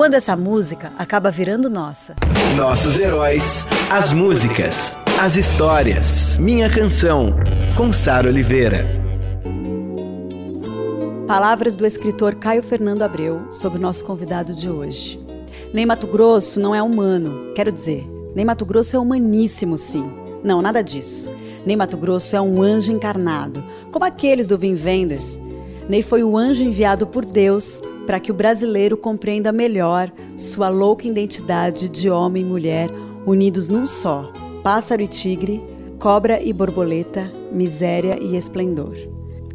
Quando essa música acaba virando nossa. Nossos heróis, as músicas, as histórias. Minha Canção, com Sara Oliveira. Palavras do escritor Caio Fernando Abreu sobre o nosso convidado de hoje. Nem Mato Grosso não é humano, quero dizer, nem Mato Grosso é humaníssimo, sim. Não, nada disso. Nem Mato Grosso é um anjo encarnado, como aqueles do Wim Wenders. Ney foi o anjo enviado por Deus para que o brasileiro compreenda melhor sua louca identidade de homem e mulher unidos num só, pássaro e tigre, cobra e borboleta, miséria e esplendor.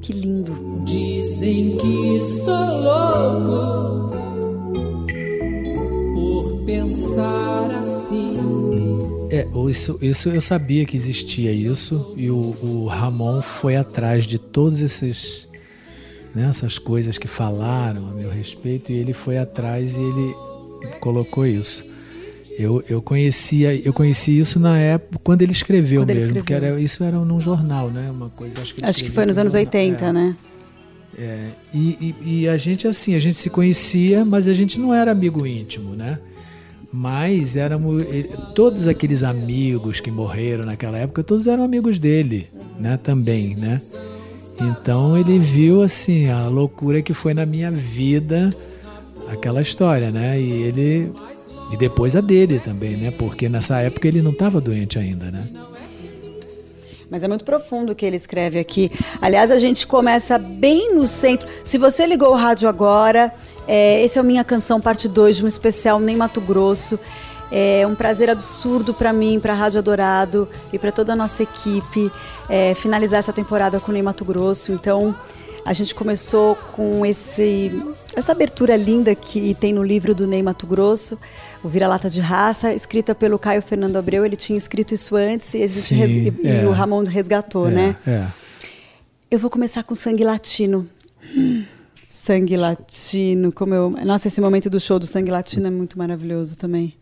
Que lindo. Dizem que sou louco por pensar assim. É, isso, isso eu sabia que existia isso e o, o Ramon foi atrás de todos esses né, essas coisas que falaram a meu respeito e ele foi atrás e ele colocou isso. Eu, eu conhecia eu conheci isso na época quando ele escreveu Quando ele mesmo, escreveu. porque era, isso era num jornal, né? Uma coisa. Acho que, ele Acho que foi nos anos jornal. 80, É. né? É, e, e, e a gente assim, a gente se conhecia, mas a gente não era amigo íntimo, né? Mas éramos ele- todos aqueles amigos que morreram naquela época, todos eram amigos dele, né? Também, né? Então ele viu assim a loucura que foi na minha vida aquela história, né? E ele e depois a dele também, né? Porque nessa época ele não estava doente ainda, né? Mas é muito profundo o que ele escreve aqui. Aliás, a gente começa bem no centro. Se você ligou o rádio agora, é, esse é o Minha Canção, parte 2 de um especial Nem Mato Grosso. É um prazer absurdo para mim, para a Rádio Adorado e para toda a nossa equipe é, finalizar essa temporada com Nem Mato Grosso. Então, a gente começou com esse, essa abertura linda que tem no livro do Ney Mato Grosso, o Vira-Lata de Raça, escrita pelo Caio Fernando Abreu. Ele tinha escrito isso antes e, Sim, res- e- e é. o Ramon resgatou, é, né? É. Eu vou começar com Sangue Latino. Hum, Sangue Latino, como eu... Nossa, esse momento do show do Sangue Latino é muito maravilhoso também.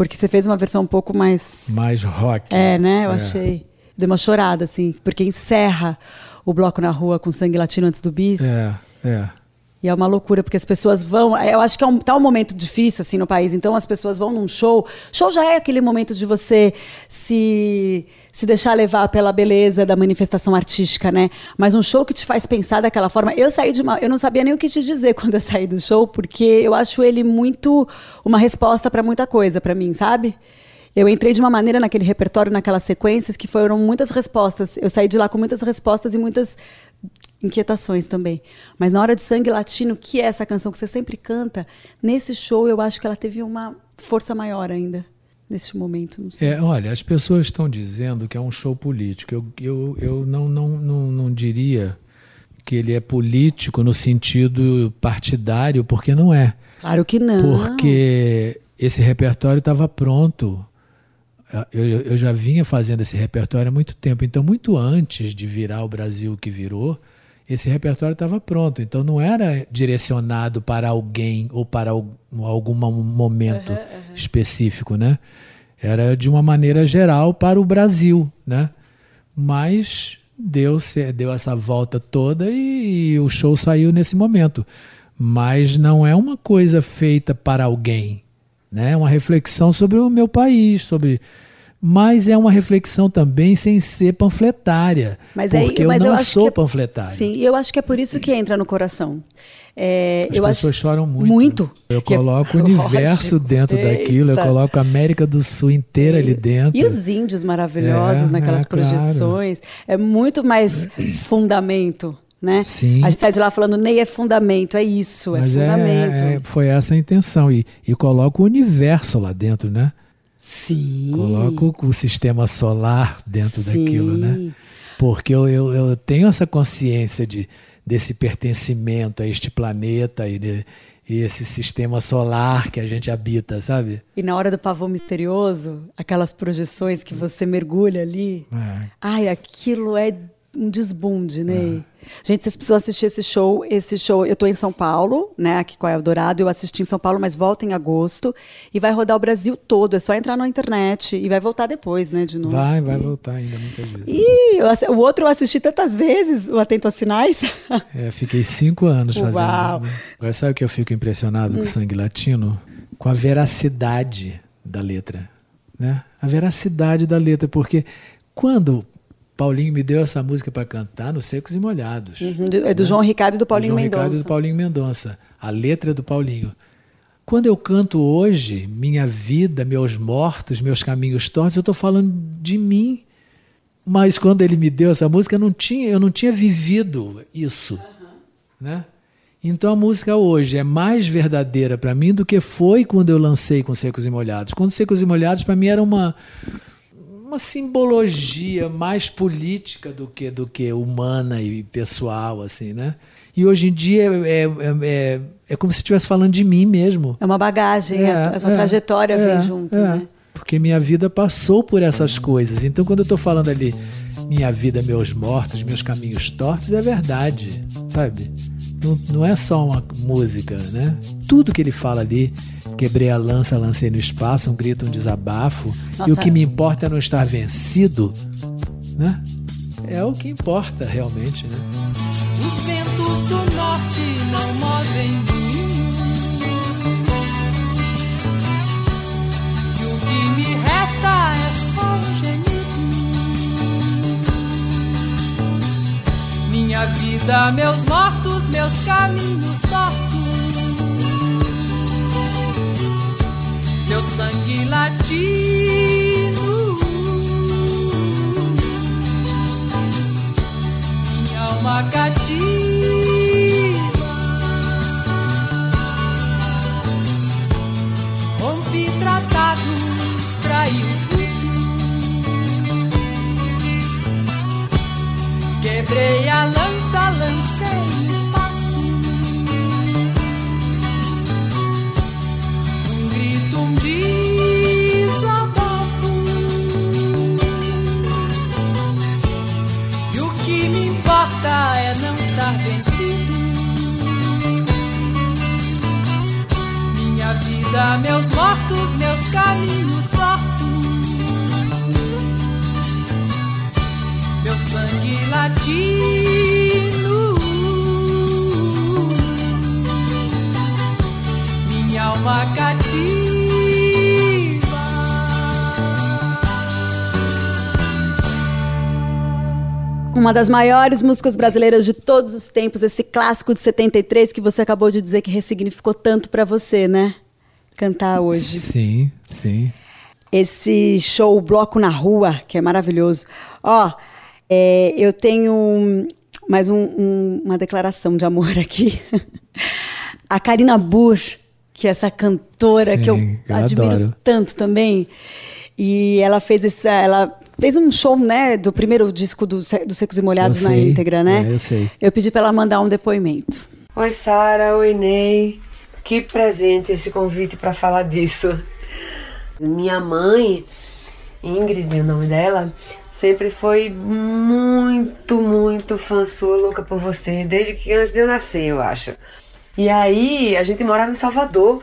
Porque você fez uma versão um pouco mais... Mais rock. É, né? Eu É. achei. Deu uma chorada, assim, porque encerra o bloco na rua com sangue latino antes do bis. É, é. E é uma loucura, porque as pessoas vão. Eu acho que é um, tá um momento difícil, assim, no país. Então as pessoas vão num show. Show já é aquele momento de você se, se deixar levar pela beleza da manifestação artística, né? Mas um show que te faz pensar daquela forma. Eu saí de uma. Eu não sabia nem o que te dizer quando eu saí do show, porque eu acho ele muito uma resposta para muita coisa para mim, sabe? Eu entrei de uma maneira naquele repertório, naquelas sequências, que foram muitas respostas. Eu saí de lá com muitas respostas e muitas inquietações também. Mas na hora de Sangue Latino, que é essa canção que você sempre canta, nesse show eu acho que ela teve uma força maior ainda. Nesse momento, não sei. É, olha, as pessoas estão dizendo que é um show político. Eu, eu, eu não, não, não, não diria que ele é político no sentido partidário, porque não é. Claro que não. Porque esse repertório estava pronto. Eu eu já vinha fazendo esse repertório há muito tempo. Então, muito antes de virar o Brasil que virou, esse repertório estava pronto. Então, não era direcionado para alguém ou para al- algum momento específico, né? Era de uma maneira geral para o Brasil, né? Mas deu, se- deu essa volta toda e, o show saiu nesse momento. Mas não é uma coisa feita para alguém, né? É uma reflexão sobre o meu país, sobre mas é uma reflexão também sem ser panfletária, Mas aí- porque mas eu eu não acho sou é- panfletário. Sim, e eu acho que é por isso que entra no coração. É, As eu pessoas acho... choram muito. Muito. Eu é- coloco o universo Lógico. dentro daquilo, eu Eita. coloco a América do Sul inteira ali dentro. E os índios maravilhosos É, naquelas é, claro. projeções. É muito mais fundamento, né? Sim. A gente sai de lá falando, Ney é fundamento, é isso, é Mas é, fundamento. é- foi essa a intenção. E, e coloco o universo lá dentro, né? Sim. Coloco o sistema solar dentro Sim. daquilo, né? Porque eu, eu, eu tenho essa consciência de, desse pertencimento a este planeta e, de- e esse sistema solar que a gente habita, sabe? E na hora do pavô misterioso, aquelas projeções que você mergulha ali. É. Ai, aquilo é um desbunde, né? Gente, vocês precisam assistir esse show. Esse show, eu tô em São Paulo, né? Aqui com a Eldorado. Eu assisti em São Paulo, mas volta em agosto. E vai rodar o Brasil todo. É só entrar na internet. E vai voltar depois, né? De novo. Vai, vai voltar ainda muitas vezes. E eu o outro eu assisti tantas vezes, o Atento a Sinais. É, fiquei cinco anos fazendo. Uau. Né? Agora, sabe o que eu fico impressionado com o sangue latino? Com a veracidade da letra. Né? A veracidade da letra, porque quando Paulinho me deu essa música para cantar nos Secos e Molhados. é do João Ricardo e do Paulinho João Mendonça. Ricardo e do Paulinho Mendonça. A letra é do Paulinho. Quando eu canto hoje, minha vida, meus mortos, meus caminhos tortos, eu estou falando de mim. Mas quando ele me deu essa música, eu não tinha, eu não tinha vivido isso. Né? Então a música hoje é mais verdadeira para mim do que foi quando eu lancei com Secos e Molhados. Quando Secos e Molhados, para mim, era uma, uma simbologia mais política do que, do que humana e pessoal, assim, né? E hoje em dia é, é, é, é como se estivesse falando de mim mesmo. É uma bagagem, É, a, a sua é, trajetória é, vem junto, é. né? Porque minha vida passou por essas coisas. Então, quando eu estou falando ali, minha vida, meus mortos, meus caminhos tortos, é verdade, sabe? Não, não é só uma música, né? Tudo que ele fala ali, quebrei a lança, lancei no espaço, um grito, um desabafo. E o Nossa. que me importa é não estar vencido, né? É o que importa realmente, né? Os ventos do norte não movem moinho. E o que me resta é só um gemido. Minha vida, meus mortos, meus caminhos tortos. Meu sangue latino. minha alma cativa. Uma das maiores músicas brasileiras de todos os tempos, esse clássico de 73 que você acabou de dizer que ressignificou tanto pra você, né? Cantar hoje. Sim, sim. Esse show Bloco na Rua, que é maravilhoso. Ó, é, eu tenho mais um- um- uma declaração de amor aqui. A Karina Burr, que é essa cantora que eu, Sim, eu admiro adoro. tanto também. E ela fez esse, ela fez um show, né, do primeiro disco do, do Secos e Molhados Eu na sei, íntegra, né? é, eu sei. Eu pedi pra ela mandar um depoimento. Oi, Sara. Oi, Ney. Que presente esse convite para falar disso. Minha mãe, Ingrid, o nome dela, sempre foi muito, muito fã sua, louca por você, desde que antes de eu nascer, eu acho. E aí, a gente morava em Salvador.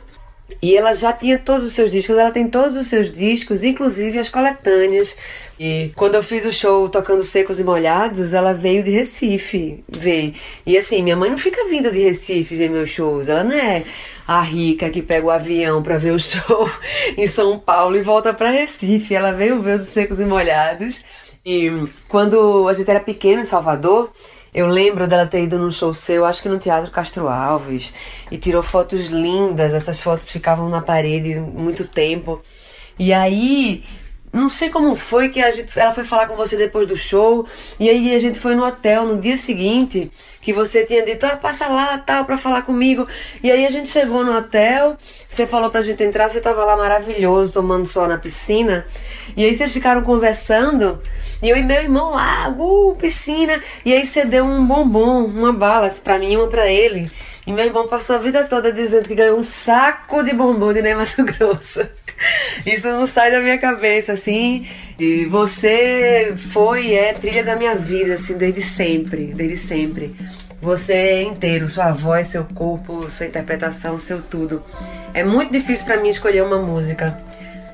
E ela já tinha todos os seus discos, ela tem todos os seus discos, inclusive as coletâneas. E quando eu fiz o show tocando Secos e Molhados, ela veio de Recife ver. E assim, minha mãe não fica vindo de Recife ver meus shows, ela não é a rica que pega o avião pra ver o show em São Paulo e volta pra Recife. Ela veio ver os Secos e Molhados. E quando a gente era pequeno em Salvador, eu lembro dela ter ido num show seu, acho que no Teatro Castro Alves, e tirou fotos lindas. Essas fotos ficavam na parede muito tempo. E aí, não sei como foi que a gente, ela foi falar com você depois do show, e aí a gente foi no hotel no dia seguinte, que você tinha dito, ah, passa lá, tal, pra falar comigo. E aí a gente chegou no hotel, você falou pra gente entrar, você tava lá maravilhoso, tomando sol na piscina, e aí vocês ficaram conversando, e eu e meu irmão lá, uh, piscina, e aí você deu um bombom, uma bala, pra mim e uma pra ele. E meu irmão passou a vida toda dizendo que ganhou um saco de bombom de Ney Mato Grosso. Isso não sai da minha cabeça, assim. E você foi e é trilha da minha vida, assim, desde sempre, desde sempre. Você é inteiro, sua voz, seu corpo, sua interpretação, seu tudo. É muito difícil para mim escolher uma música.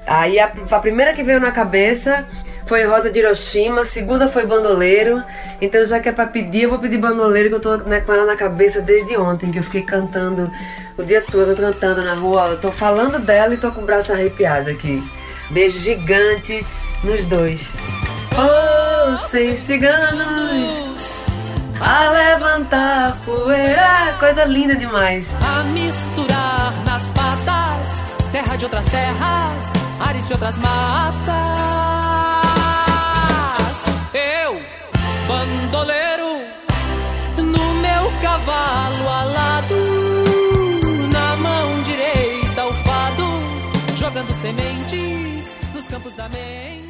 Aí a, a primeira que veio na cabeça foi Rota de Hiroshima, a segunda foi Bandoleiro. Então, já que é pra pedir, eu vou pedir Bandoleiro, que eu tô né, com ela na cabeça desde ontem, que eu fiquei cantando o dia todo, cantando na rua. Eu tô falando dela e tô com o braço arrepiado aqui. Beijo gigante nos dois. Oh, sem ciganos, a levantar poeira, coisa linda demais. A misturar nas patas, terra de outras terras, ares de outras matas. Cavalo alado, na mão direita o fado, jogando sementes nos campos da mente.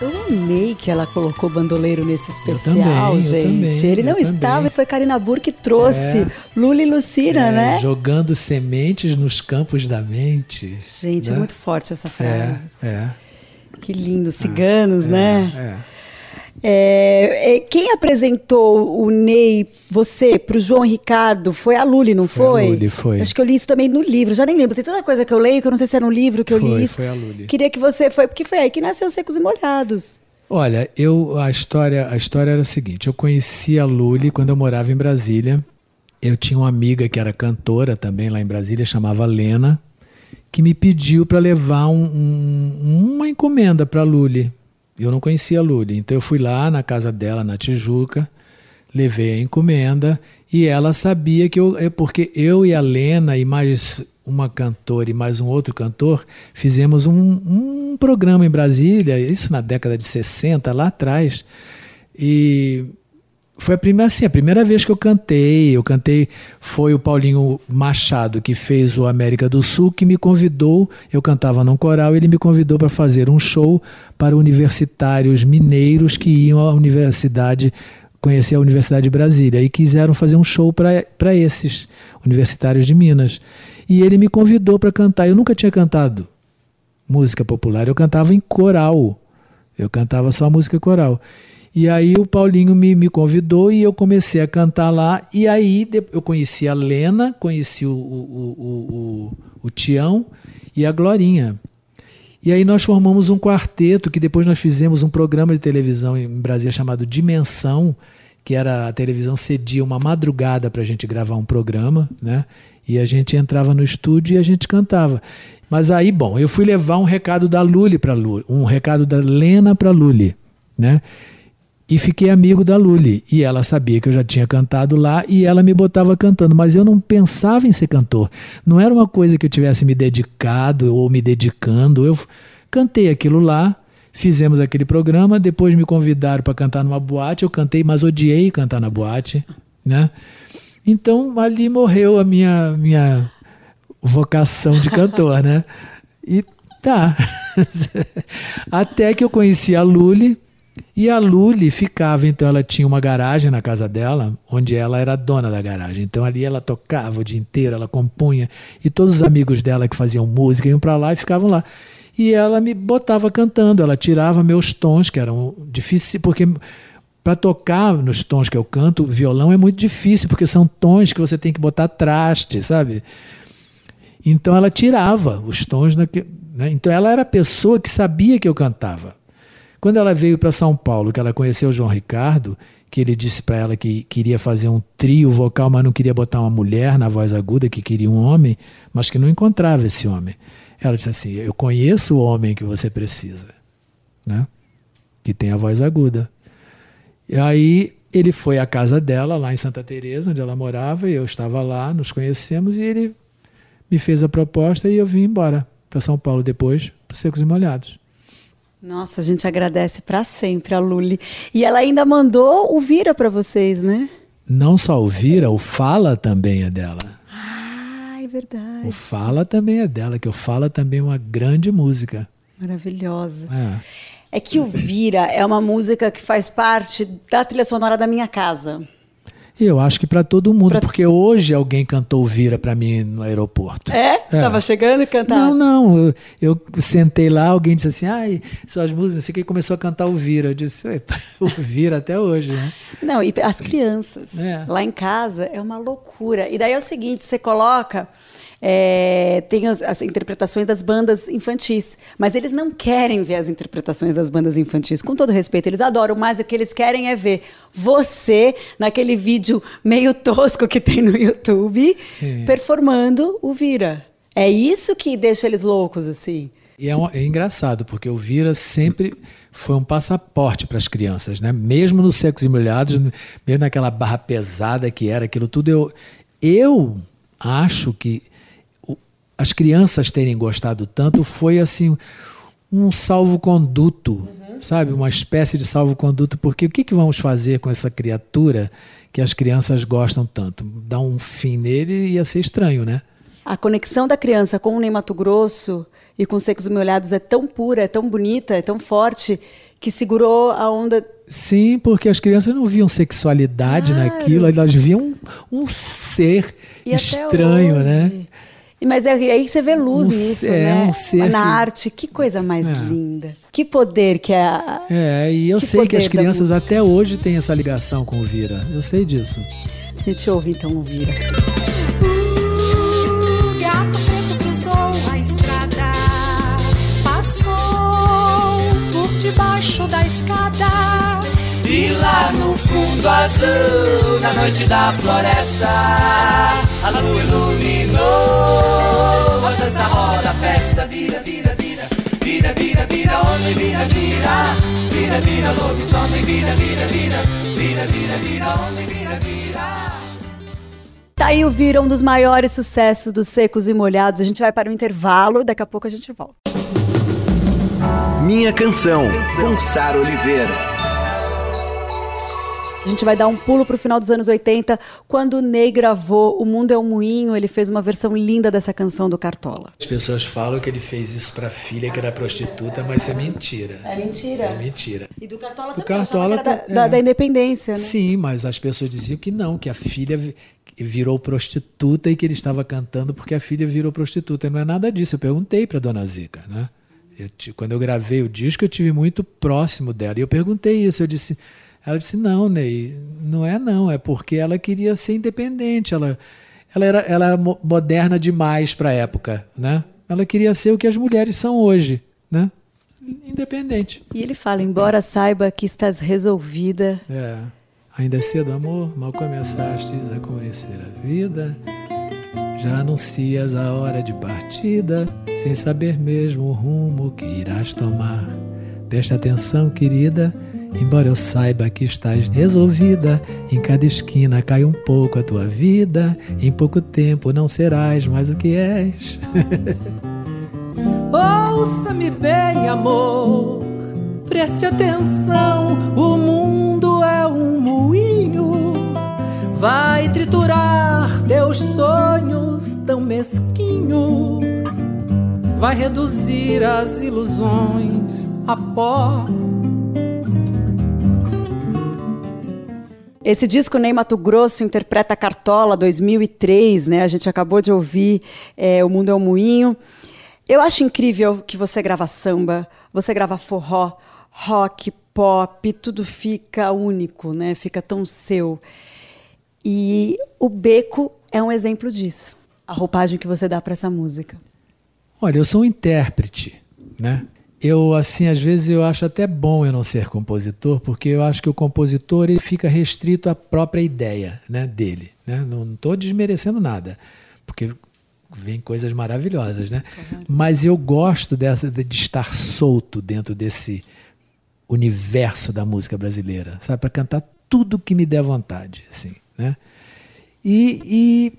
Eu amei que ela colocou bandoleiro nesse especial, também, eu gente. também, Ele não eu estava também. e foi Karina Burr que trouxe. É. Lula e Lucina, É, né? Jogando sementes nos campos da mente. Gente, é né? muito forte essa frase. É, é. Que lindo, ciganos, né? É. É, é, quem apresentou o Ney, você, pro João Ricardo, foi a Luli, não Foi a foi? Luli, foi. Acho que eu li isso também no livro, já nem lembro. Tem tanta coisa que eu leio que eu não sei se era no livro que eu Foi, li isso. foi a Luli. Queria que você foi, porque foi aí que nasceu Secos e Molhados. Olha, eu a história, a história era a seguinte, eu conheci a Luli quando eu morava em Brasília. Eu tinha uma amiga que era cantora também lá em Brasília, chamava Lena, que me pediu para levar um- um- uma encomenda para a Luli. Eu não conhecia a Luli, então eu fui lá na casa dela na Tijuca, levei a encomenda e ela sabia que eu, é porque eu e a Lena e mais uma cantora e mais um outro cantor fizemos um, um programa em Brasília, isso na década de 60, lá atrás. E foi a primeira, assim, a primeira vez que eu cantei. Eu cantei, foi o Paulinho Machado, que fez o América do Sul, que me convidou. Eu cantava num coral, ele me convidou para fazer um show para universitários mineiros que iam à universidade, conhecer a Universidade de Brasília, e quiseram fazer um show para esses universitários de Minas. E ele me convidou para cantar. Eu nunca tinha cantado música popular, eu cantava em coral. Eu cantava só música coral. E aí o Paulinho me, me convidou e eu comecei a cantar lá. E aí eu conheci a Lena, conheci o, o, o, o, Tião e a Glorinha. E aí nós formamos um quarteto que depois nós fizemos um programa de televisão em Brasília chamado Dimensão, que era a televisão cedia uma madrugada para a gente gravar um programa, né? E a gente entrava no estúdio e a gente cantava. Mas aí, bom, eu fui levar um recado da Luli para Luli, um recado da Lena para Luli, né? E fiquei amigo da Luli. E ela sabia que eu já tinha cantado lá e ela me botava cantando. Mas eu não pensava em ser cantor. Não era uma coisa que eu tivesse me dedicado ou me dedicando. Eu cantei aquilo lá, fizemos aquele programa, depois me convidaram para cantar numa boate. Eu cantei, mas odiei cantar na boate, né? Então ali morreu a minha, minha vocação de cantor, né? E tá. Até que eu conheci a Luli. E a Luli ficava, então ela tinha uma garagem na casa dela, onde ela era dona da garagem. Então ali ela tocava o dia inteiro, ela compunha, e todos os amigos dela que faziam música iam para lá e ficavam lá. E ela me botava cantando, ela tirava meus tons, que eram difíceis, porque para tocar nos tons que eu canto, violão é muito difícil, porque são tons que você tem que botar traste, sabe? Então ela tirava os tons. Né? Então ela era a pessoa que sabia que eu cantava. Quando ela veio para São Paulo, que ela conheceu o João Ricardo, que ele disse para ela que queria fazer um trio vocal, mas não queria botar uma mulher na voz aguda, que queria um homem, mas que não encontrava esse homem. Ela disse assim: Eu conheço o homem que você precisa, né? que tem a voz aguda. E aí ele foi à casa dela, lá em Santa Teresa, onde ela morava, e eu estava lá, nos conhecemos, e ele me fez a proposta e eu vim embora para São Paulo depois, para Secos e Molhados. Nossa, a gente agradece para sempre a Luli. E ela ainda mandou o Vira para vocês, né? Não só o Vira, o Fala também é dela. Ah, é verdade. O Fala também é dela, que o Fala também é uma grande música. Maravilhosa. É. É que o Vira é uma música que faz parte da trilha sonora da minha casa. Eu acho que para todo mundo, Pra- porque hoje alguém cantou Vira para mim no aeroporto. É? Você É. estava chegando e cantava? Não, não. Eu, eu sentei lá, alguém disse assim, ai, suas músicas, não sei o que, começou a cantar o Vira. Eu disse, "Eita, o Vira até hoje, né? Não, e as crianças É. lá em casa é uma loucura. E daí é o seguinte, você coloca é, tem as, as interpretações das bandas infantis, mas eles não querem ver as interpretações das bandas infantis. Com todo respeito, eles adoram, mas o que eles querem é ver você naquele vídeo meio tosco que tem no YouTube Sim. performando o Vira. É isso que deixa eles loucos assim. E é, um- é engraçado, porque o Vira sempre foi um passaporte para as crianças, né? Mesmo nos secos e molhados, mesmo naquela barra pesada que era aquilo tudo, eu, eu acho que as crianças terem gostado tanto foi assim um salvo-conduto, sabe? Uma espécie de salvo-conduto, porque o que, que vamos fazer com essa criatura que as crianças gostam tanto? Dar um fim nele ia ser estranho, né? A conexão da criança com o Ney Mato Grosso e com os Secos Molhados é tão pura, é tão bonita, é tão forte, que segurou a onda. Sim, porque as crianças não viam sexualidade Claro. naquilo, elas viam um, um ser E estranho, né? Mas é, aí você vê luz Um nisso, é né? um ser Na que- arte, que coisa mais É. linda. Que poder que é a... É, e eu Que sei que as crianças até hoje têm essa ligação com o Vira. Eu sei disso. A gente ouve então o Vira. Lá no fundo azul, na noite da floresta, a lua iluminou. A dança roda, a festa vira, vira, vira, vira, vira, vira, homem, vira, vira, vira, vira, lobisomem, vira, vira, vira, vira, vira, vira, homem, vira, vira. Tá aí o Vira, um dos maiores sucessos dos Secos e Molhados. A gente vai para o intervalo, daqui a pouco a gente volta. Minha canção, com Sara Oliveira. A gente vai dar um pulo para o final dos anos 80, quando o Ney gravou O Mundo é um Moinho, ele fez uma versão linda dessa canção do Cartola. As pessoas falam que ele fez isso para a filha que era prostituta, mas isso é mentira. É mentira. É mentira. E do Cartola Do também, Cartola tá- da, da- é. da independência, né? Sim, mas as pessoas diziam que não, que a filha vi- virou prostituta e que ele estava cantando porque a filha virou prostituta. E não é nada disso. Eu perguntei para dona Zica, né? Eu quando eu gravei o disco, eu tive muito próximo dela. E eu perguntei isso. Eu disse, ela disse: Não, Ney, não é não. É porque ela queria ser independente. Ela, ela era, ela era mo- moderna demais para a época, né? Ela queria ser o que as mulheres são hoje, né? Independente. E ele fala, embora saiba que estás resolvida, É. Ainda é cedo, amor, mal começaste a conhecer a vida. Já anuncias a hora de partida, sem saber mesmo o rumo que irás tomar. Presta atenção, querida, embora eu saiba que estás resolvida, em cada esquina cai um pouco a tua vida, em pouco tempo não serás mais o que és. Ouça-me bem, amor. Preste atenção, o mundo é um moinho. Vai triturar teus sonhos tão mesquinho. Vai reduzir as ilusões a pó. Esse disco Ney Mato Grosso interpreta Cartola 2003, né? A gente acabou de ouvir é, O Mundo é um Moinho. Eu acho incrível que você grava samba, você grava forró, rock, pop, tudo fica único, né? Fica tão seu. E o Beco é um exemplo disso. A roupagem que você dá para essa música. Olha, eu sou um intérprete, né? Eu, assim, às vezes eu acho até bom eu não ser compositor, porque eu acho que o compositor ele fica restrito à própria ideia né, dele. Né? Não estou desmerecendo nada, porque vem coisas maravilhosas, né? Mas eu gosto dessa, de estar solto dentro desse universo da música brasileira, sabe? Para cantar tudo que me der vontade, assim, né? E, e,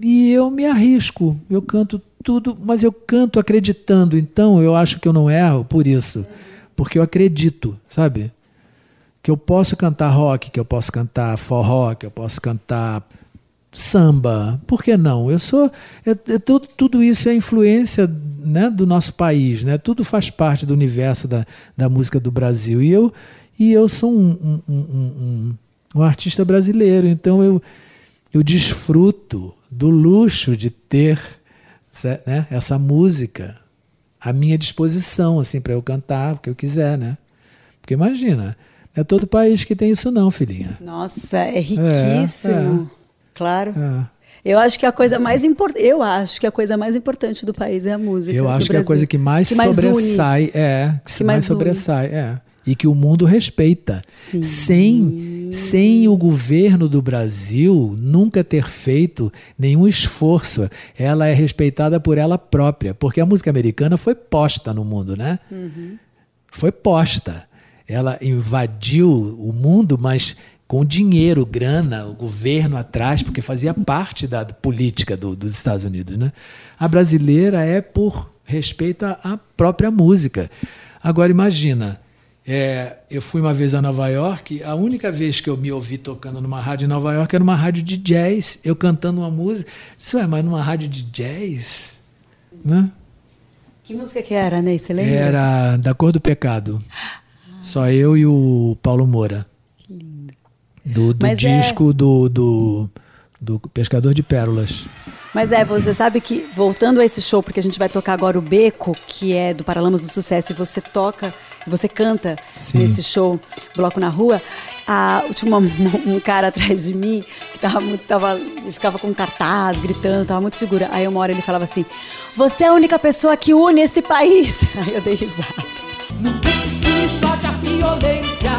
e eu me arrisco, eu canto tudo, mas eu canto acreditando, então eu acho que eu não erro por isso, porque eu acredito, sabe? Que eu posso cantar rock, que eu posso cantar forró, que eu posso cantar samba, por que não? Eu sou, é, é tudo, tudo isso é influência né, do nosso país, né? Tudo faz parte do universo da, da música do Brasil e eu e eu sou um, um, um, um, um artista brasileiro. Então eu, eu desfruto do luxo de ter né, essa música à minha disposição, assim, para eu cantar o que eu quiser, né? Porque imagina, não é todo país que tem isso não, filhinha. Nossa, é riquíssimo. É, é. Claro. É. Eu acho que a coisa mais importante, eu acho que a coisa mais importante do país é a música. Eu acho que a coisa que mais, que mais sobressai une. é, que, que mais, mais sobressai é e que o mundo respeita. Sim. Sem, sem o governo do Brasil nunca ter feito nenhum esforço, ela é respeitada por ela própria, porque a música americana foi posta no mundo, né? Uhum. Foi posta. Ela invadiu o mundo, mas com dinheiro, grana, o governo atrás, porque fazia parte da política do, dos Estados Unidos. Né? A brasileira é por respeito à própria música. Agora, imagina, é, eu fui uma vez a Nova York, a única vez que eu me ouvi tocando numa rádio em Nova York era uma rádio de jazz, eu cantando uma música. Isso é, mas numa rádio de jazz? Né? Que música que era, Ney? Você lembra? Era Da Cor do Pecado. Só eu e o Paulo Moura. Que lindo. Do, do disco é... do, do, do Pescador de Pérolas. Mas é, você sabe que, voltando a esse show, porque a gente vai tocar agora o Beco, que é do Paralamas do Sucesso, e você toca, você canta Sim. nesse show, Bloco na Rua. A, tinha uma, um cara atrás de mim que tava muito, tava, ficava com cartaz, gritando, tava muito figura. Aí uma hora ele falava assim: Você é a única pessoa que une esse país. Aí eu dei risada. No que explode a violência.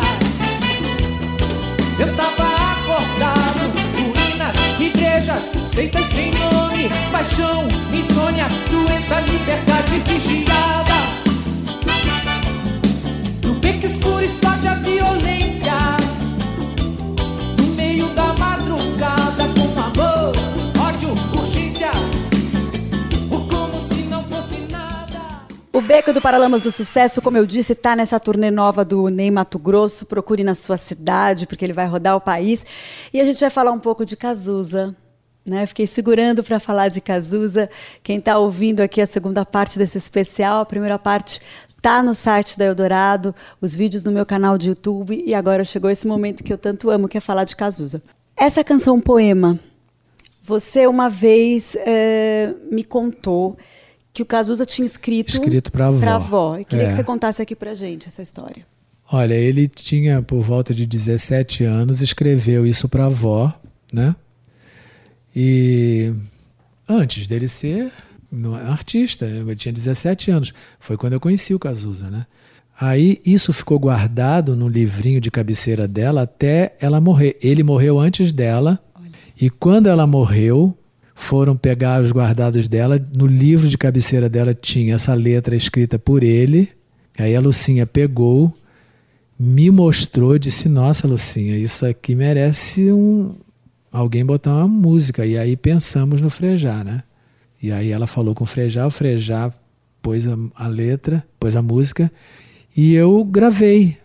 Eu tava acordado, ruínas, igrejas, seitas sem nome, paixão, insônia, doença, liberdade vigiada. Beco do Paralamas do Sucesso, como eu disse, está nessa turnê nova do Ney Mato Grosso. Procure na sua cidade, porque ele vai rodar o país. E a gente vai falar um pouco de Cazuza. Né? Fiquei segurando para falar de Cazuza. Quem está ouvindo aqui a segunda parte desse especial, a primeira parte tá no site da Eldorado, os vídeos no meu canal de YouTube e agora chegou esse momento que eu tanto amo, que é falar de Cazuza. Essa canção poema, você uma vez é, me contou que o Cazuza tinha escrito, escrito para a avó. avó. Eu queria é. que você contasse aqui para gente essa história. Olha, ele tinha por volta de 17 anos, escreveu isso para a avó, né? E antes dele ser artista, ele tinha 17 anos. Foi quando eu conheci o Cazuza, né? Aí isso ficou guardado no livrinho de cabeceira dela até ela morrer. Ele morreu antes dela. Olha. E quando ela morreu, foram pegar os guardados dela. No livro de cabeceira dela tinha essa letra escrita por ele. Aí a Lucinha pegou, me mostrou, disse: Nossa, Lucinha, isso aqui merece um, alguém botar uma música. E aí pensamos no Frejá, né? E aí ela falou com o Frejá, o Frejá pôs a, a letra, pôs a música, e eu gravei.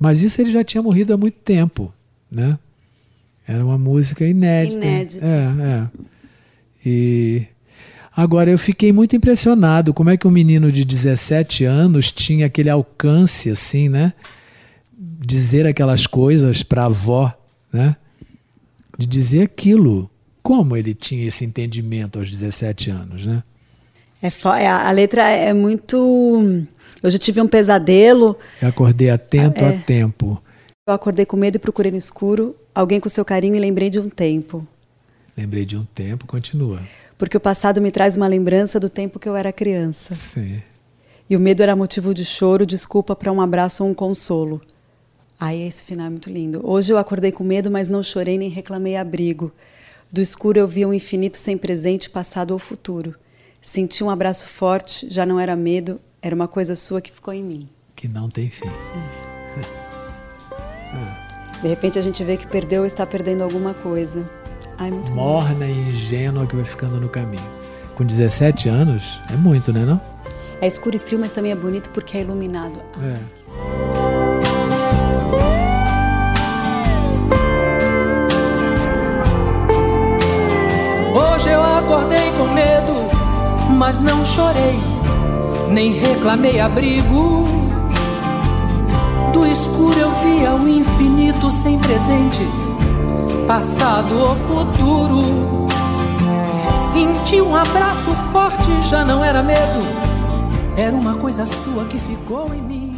Mas isso ele já tinha morrido há muito tempo, né? Era uma música inédita. Inédita. É, é. E agora eu fiquei muito impressionado como é que um menino de 17 anos tinha aquele alcance assim, né? Dizer aquelas coisas para a avó, né? de dizer aquilo. Como ele tinha esse entendimento aos 17 anos, né? É, a letra é muito. Eu já tive um pesadelo. Eu acordei atento é. a tempo. Eu acordei com medo e procurei no escuro alguém com seu carinho e lembrei de um tempo. Lembrei de um tempo, continua. Porque o passado me traz uma lembrança do tempo que eu era criança. Sim. E o medo era motivo de choro, desculpa para um abraço ou um consolo. Ai, esse final é muito lindo. Hoje eu acordei com medo, mas não chorei nem reclamei abrigo. Do escuro eu via um infinito sem presente, passado ou futuro. Senti um abraço forte, já não era medo, era uma coisa sua que ficou em mim. Que não tem fim. De repente a gente vê que perdeu ou está perdendo alguma coisa. Ai, muito Morna e ingênua que vai ficando no caminho. Com 17 anos, é muito, né não? É escuro e frio, mas também é bonito porque é iluminado. É. Hoje eu acordei com medo, mas não chorei, nem reclamei abrigo. Do escuro eu via o infinito sem presente, passado ou futuro. Senti um abraço forte, já não era medo, era uma coisa sua que ficou em mim.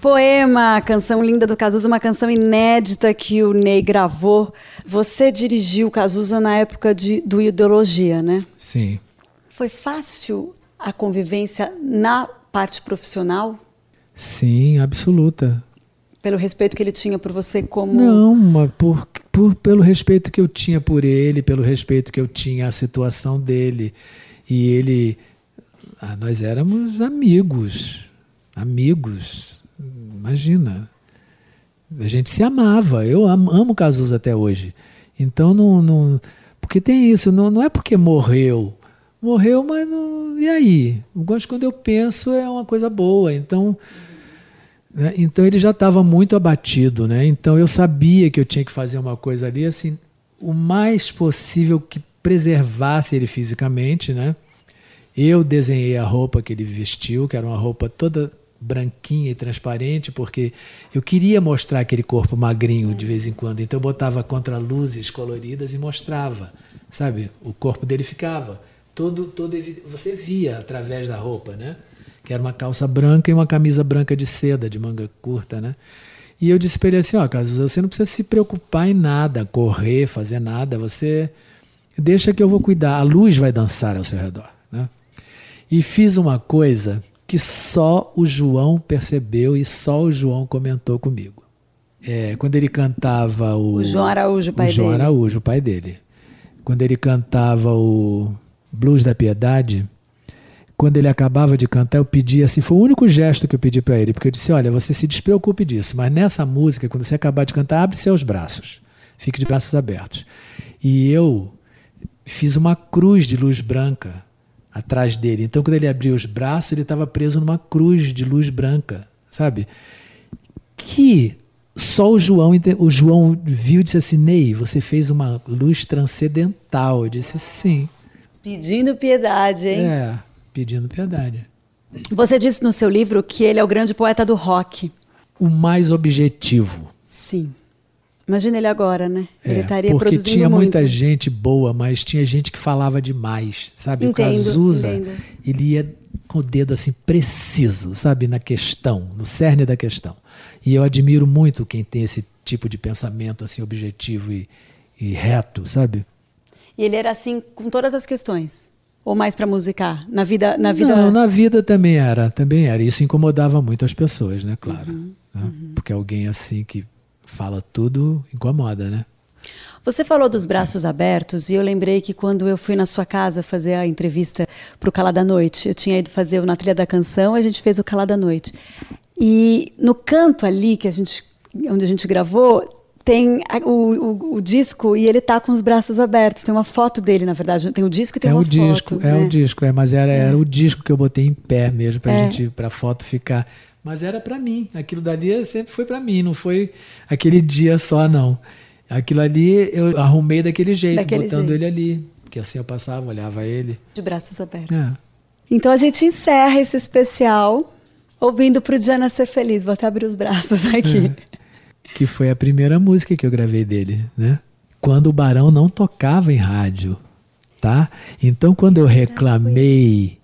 Poema, canção linda do Cazuza, uma canção inédita que o Ney gravou. Você dirigiu o Cazuza na época de, do Ideologia, né? Sim. Foi fácil a convivência na parte profissional? Sim, absoluta. Pelo respeito que ele tinha por você como. Não, mas por, por, pelo respeito que eu tinha por ele, pelo respeito que eu tinha à situação dele. E ele. Ah, nós éramos amigos. Amigos. Imagina. A gente se amava. Eu amo, amo Cazuza até hoje. Então não. não porque tem isso, não, não é porque morreu. Morreu, mas não. E aí? Gosto quando eu penso é uma coisa boa. Então. Né? Então ele já estava muito abatido, né? Então eu sabia que eu tinha que fazer uma coisa ali, assim, o mais possível que preservasse ele fisicamente, né? Eu desenhei a roupa que ele vestiu, que era uma roupa toda branquinha e transparente, porque eu queria mostrar aquele corpo magrinho de vez em quando. Então eu botava contra luzes coloridas e mostrava, sabe? O corpo dele ficava todo, todo você via através da roupa, né? Que era uma calça branca e uma camisa branca de seda, de manga curta, né? E eu disse para ele assim, ó, oh, Cazuza, você não precisa se preocupar em nada, correr, fazer nada, você deixa que eu vou cuidar, a luz vai dançar ao seu redor, né? E fiz uma coisa que só o João percebeu e só o João comentou comigo. É, quando ele cantava o. O João Araújo, o pai o João dele. Araújo, o pai dele. Quando ele cantava o Blues da Piedade, quando ele acabava de cantar, eu pedi assim, foi o único gesto que eu pedi para ele, porque eu disse: olha, você se despreocupe disso, mas nessa música, quando você acabar de cantar, abre seus braços, fique de braços abertos. E eu fiz uma cruz de luz branca atrás dele. Então, quando ele abriu os braços, ele estava preso numa cruz de luz branca, sabe? Que só o João, o João viu e disse assim: Ney, você fez uma luz transcendental. Eu disse: sim. Pedindo piedade, hein? É, pedindo piedade. Você disse no seu livro que ele é o grande poeta do rock. O mais objetivo. Sim. Imagina ele agora, né? É, ele estaria porque produzindo tinha muito. muita gente boa, mas tinha gente que falava demais, sabe? Entendo, o Cazuza, entendo. ele ia com o dedo assim preciso, sabe, na questão, no cerne da questão. E eu admiro muito quem tem esse tipo de pensamento assim objetivo e, e reto, sabe? E ele era assim com todas as questões. Ou mais para musicar? Na vida. Na vida... Não, na vida também era, também era. Isso incomodava muito as pessoas, né? Claro. Uhum, né? Porque alguém assim que fala tudo incomoda, né? Você falou dos braços abertos e eu lembrei que quando eu fui na sua casa fazer a entrevista para o Cala da Noite, eu tinha ido fazer o Na Trilha da Canção, a gente fez o Cala da Noite. E no canto ali que a gente, onde a gente gravou, tem o, o- o disco e ele tá com os braços abertos. Tem uma foto dele, na verdade. Tem o disco e tem é uma o disco, foto. é né? o disco, é, mas era, era o disco que eu botei em pé mesmo pra É. gente, pra foto ficar. Mas era pra mim, aquilo dali sempre foi pra mim, não foi aquele dia só não. Aquilo ali eu arrumei daquele jeito, Daquele botando jeito. ele ali, porque assim eu passava, olhava ele. De braços abertos. É. Então a gente encerra esse especial ouvindo pro Diana ser feliz. Vou até abrir os braços aqui. que foi a primeira música que eu gravei dele, né? Quando o Barão não tocava em rádio, tá? Então quando eu reclamei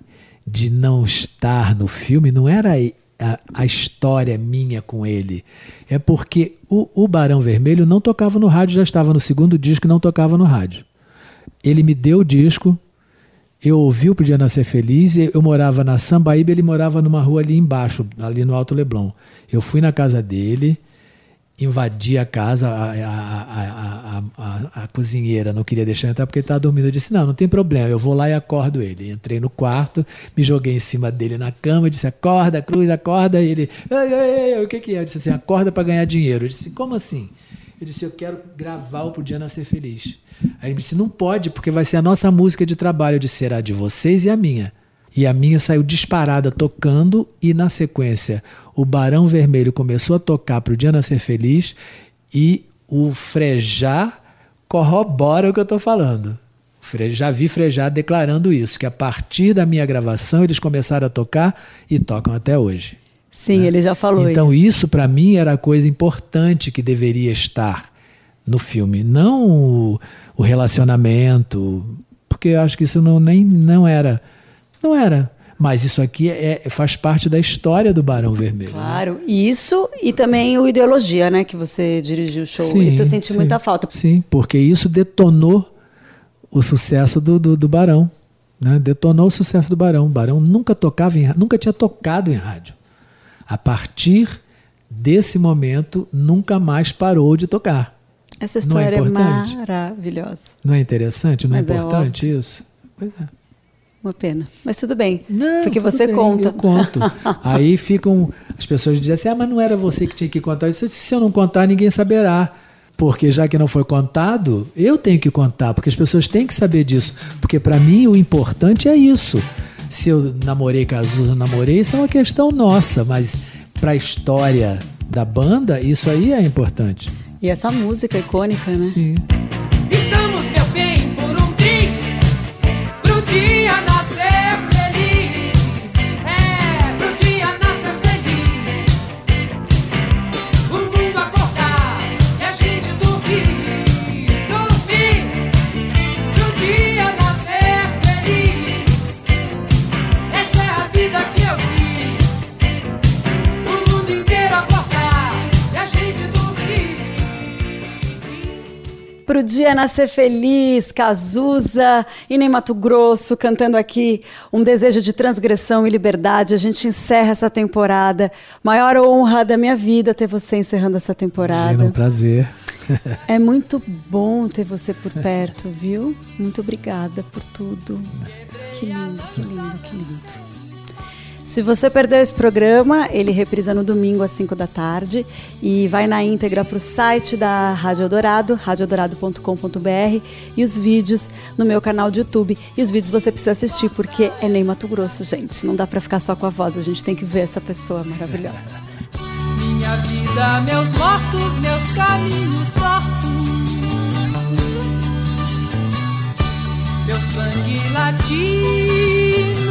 de não estar no filme, não era a, a história minha com ele, é porque o, o Barão Vermelho não tocava no rádio, já estava no segundo disco e não tocava no rádio. Ele me deu o disco, eu ouvi o Podia Nascer Feliz, eu morava na Sambaíba, ele morava numa rua ali embaixo, ali no Alto Leblon. Eu fui na casa dele, invadi a casa, a, a, a, a, cozinheira não queria deixar entrar porque ele estava dormindo. Eu disse: Não, não tem problema, eu vou lá e acordo ele. Entrei no quarto, me joguei em cima dele na cama, disse: Acorda, Cruz, acorda. E ele: Ei, ei, ei, o que, que é? Eu disse assim: Acorda para ganhar dinheiro. Eu disse: Como assim? Eu disse: Eu quero gravar o Podia Nascer Feliz. Aí ele disse: Não pode, porque vai ser a nossa música de trabalho. Eu disse: Será de vocês e a minha. E a minha saiu disparada tocando, e na sequência o Barão Vermelho começou a tocar para o Dia Nascer Feliz, e o Frejá corrobora o que eu estou falando. Já vi Frejá declarando isso, que a partir da minha gravação eles começaram a tocar e tocam até hoje. Sim, ele já falou Então isso. isso para mim era a coisa importante que deveria estar no filme, não o, o relacionamento, porque eu acho que isso não, nem, não era. Não era. Mas isso aqui é, faz parte da história do Barão Vermelho. né? Claro, isso e também o Ideologia, né? Que você dirigiu o show. isso eu senti sim. muita falta. Sim, porque isso detonou o sucesso do, do, do Barão. Né? Detonou o sucesso do Barão. O Barão nunca tocava em, nunca tinha tocado em rádio. A partir desse momento, nunca mais parou de tocar. Essa é história é, importante? maravilhosa. Não é interessante? Não Mas é é importante isso? Pois é. Uma pena. Mas tudo bem. Não, porque você bem, conta. Eu conto. Aí ficam. As pessoas dizem assim: ah, mas não era você que tinha que contar. Disse, se eu não contar, ninguém saberá. Porque já que não foi contado, eu tenho que contar, porque as pessoas têm que saber disso. Porque para mim o importante é isso. Se eu namorei Cazuza, namorei, isso é uma questão nossa, mas para a história da banda, isso aí é importante. E essa música icônica, né? Sim. Pro dia nascer feliz, Cazuza e nem Mato Grosso, cantando aqui um desejo de transgressão e liberdade. A gente encerra essa temporada. Maior honra da minha vida ter você encerrando essa Imagina, um temporada. prazer. É muito bom ter você por perto, viu? Muito obrigada por tudo. Que lindo, que lindo, que lindo. Se você perdeu esse programa, ele reprisa no domingo às 5 da tarde e vai na íntegra para o site da Rádio Eldorado, radioeldorado.com.br e os vídeos no meu canal de YouTube. E os vídeos você precisa assistir porque é nem Mato Grosso, gente. Não dá para ficar só com a voz, a gente tem que ver essa pessoa maravilhosa. Minha vida, meus mortos, meus caminhos tortos. Meu sangue latino.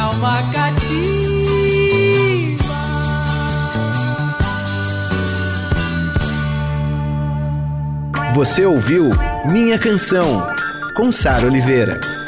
Alma cativa. Você ouviu Minha Canção, com Sara Oliveira.